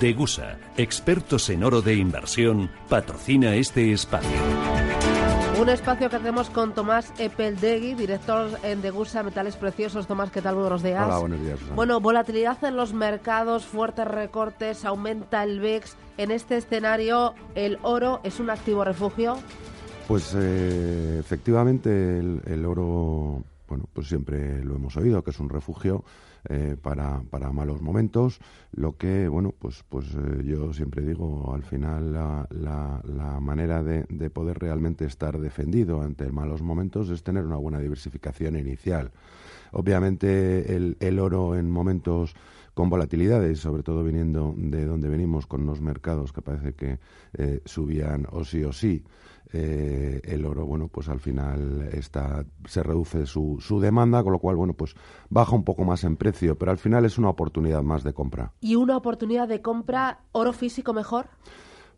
Degusa, expertos en oro de inversión, patrocina este espacio. Un espacio que hacemos con Tomás Epeldegui, director en Degusa Metales Preciosos. Tomás, ¿qué tal? Buenos días. Hola, buenos días. Bueno, volatilidad en los mercados, fuertes recortes, aumenta el VIX. En este escenario, ¿el oro es un activo refugio? Pues eh, efectivamente el, oro, bueno, pues siempre lo hemos oído, que es un refugio eh, para, para, malos momentos. Lo que, bueno, pues, pues eh, yo siempre digo, al final la, la, manera de, de, poder realmente estar defendido ante malos momentos es tener una buena diversificación inicial. Obviamente el, el oro en momentos con volatilidades, sobre todo viniendo de donde venimos con unos mercados que parece que subían o sí o sí, eh, el oro, bueno, pues al final está, se reduce su, su demanda, con lo cual, bueno, pues baja un poco más en precio, pero al final es una oportunidad más de compra. ¿Y una oportunidad de compra oro físico mejor?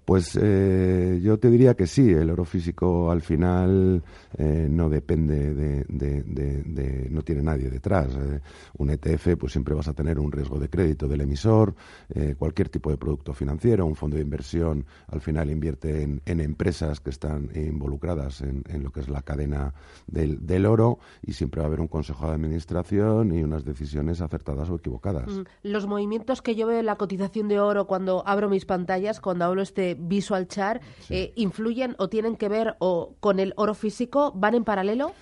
Pues eh, yo te diría que sí, el oro físico al final eh, no depende de, no tiene nadie detrás. Eh, un ETF, pues siempre vas a tener un riesgo de crédito del emisor, cualquier tipo de producto financiero, un fondo de inversión al final invierte en, empresas que están involucradas en, lo que es la cadena del, oro y siempre va a haber un consejo de administración y unas decisiones acertadas o equivocadas. Mm, los movimientos que yo veo en la cotización de oro cuando abro mis pantallas, cuando hablo este Visual Chart eh, influyen o tienen que ver o con el oro físico? ¿Van en paralelo?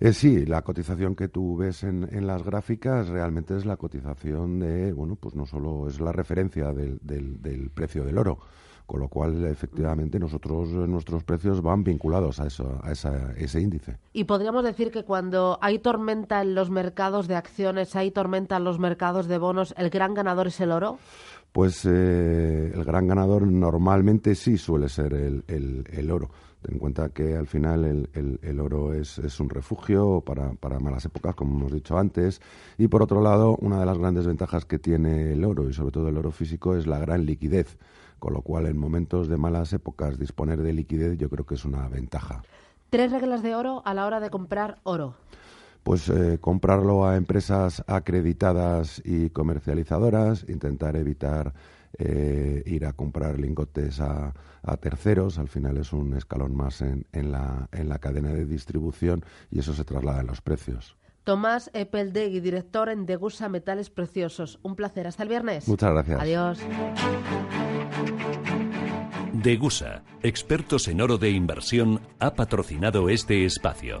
Eh, sí, la cotización que tú ves en, en, las gráficas realmente es la cotización de, bueno, pues no solo es la referencia del, del, precio del oro, con lo cual efectivamente nosotros nuestros precios van vinculados a eso a ese índice y podríamos decir que cuando hay tormenta en los mercados de acciones hay tormenta en los mercados de bonos el gran ganador es el oro pues eh, el gran ganador normalmente sí suele ser el, el, oro. Ten en cuenta que al final el, el oro es, es, un refugio para, para, malas épocas, como hemos dicho antes. Y por otro lado, una de las grandes ventajas que tiene el oro, y sobre todo el oro físico, es la gran liquidez. Con lo cual, en momentos de malas épocas, disponer de liquidez yo creo que es una ventaja. Tres reglas de oro a la hora de comprar oro pues eh, comprarlo a empresas acreditadas y comercializadoras, intentar evitar eh, ir a comprar lingotes a, terceros, al final es un escalón más en, la, en la cadena de distribución y eso se traslada en los precios. Tomás Epeldegui, director en Degusa Metales Preciosos. Un placer. Hasta el viernes. Muchas gracias. Adiós. Degusa, expertos en oro de inversión, ha patrocinado este espacio.